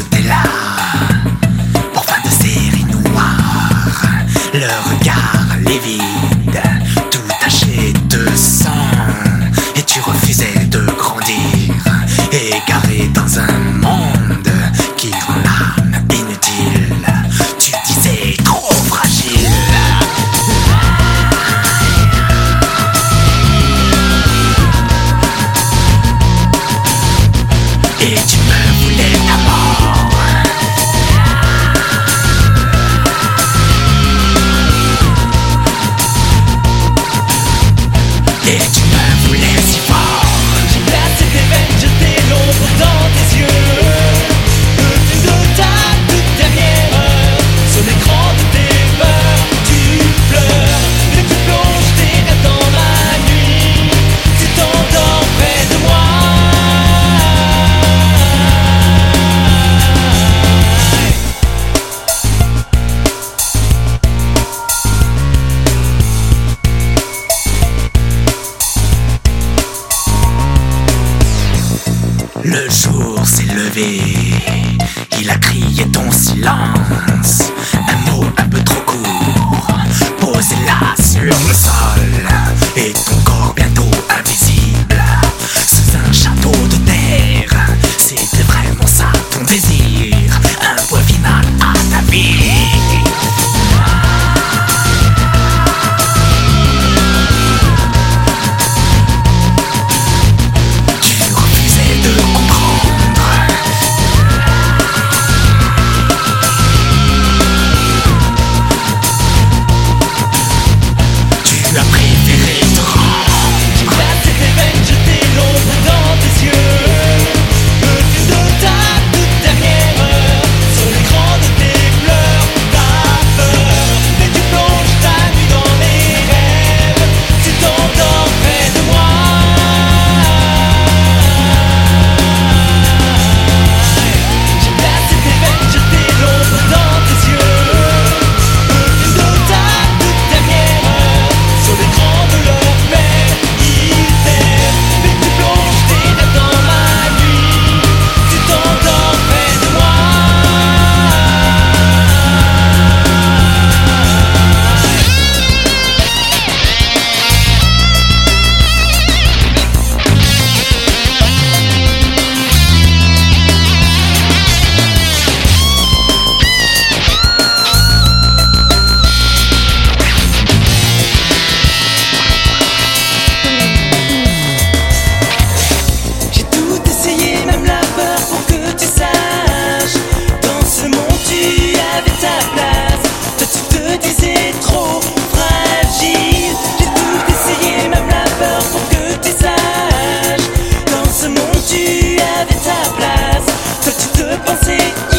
Disfrútela. Tech. Le jour s'est levé, il a crié ton silence. Un mot un peu trop court, posez là sur le sol. music.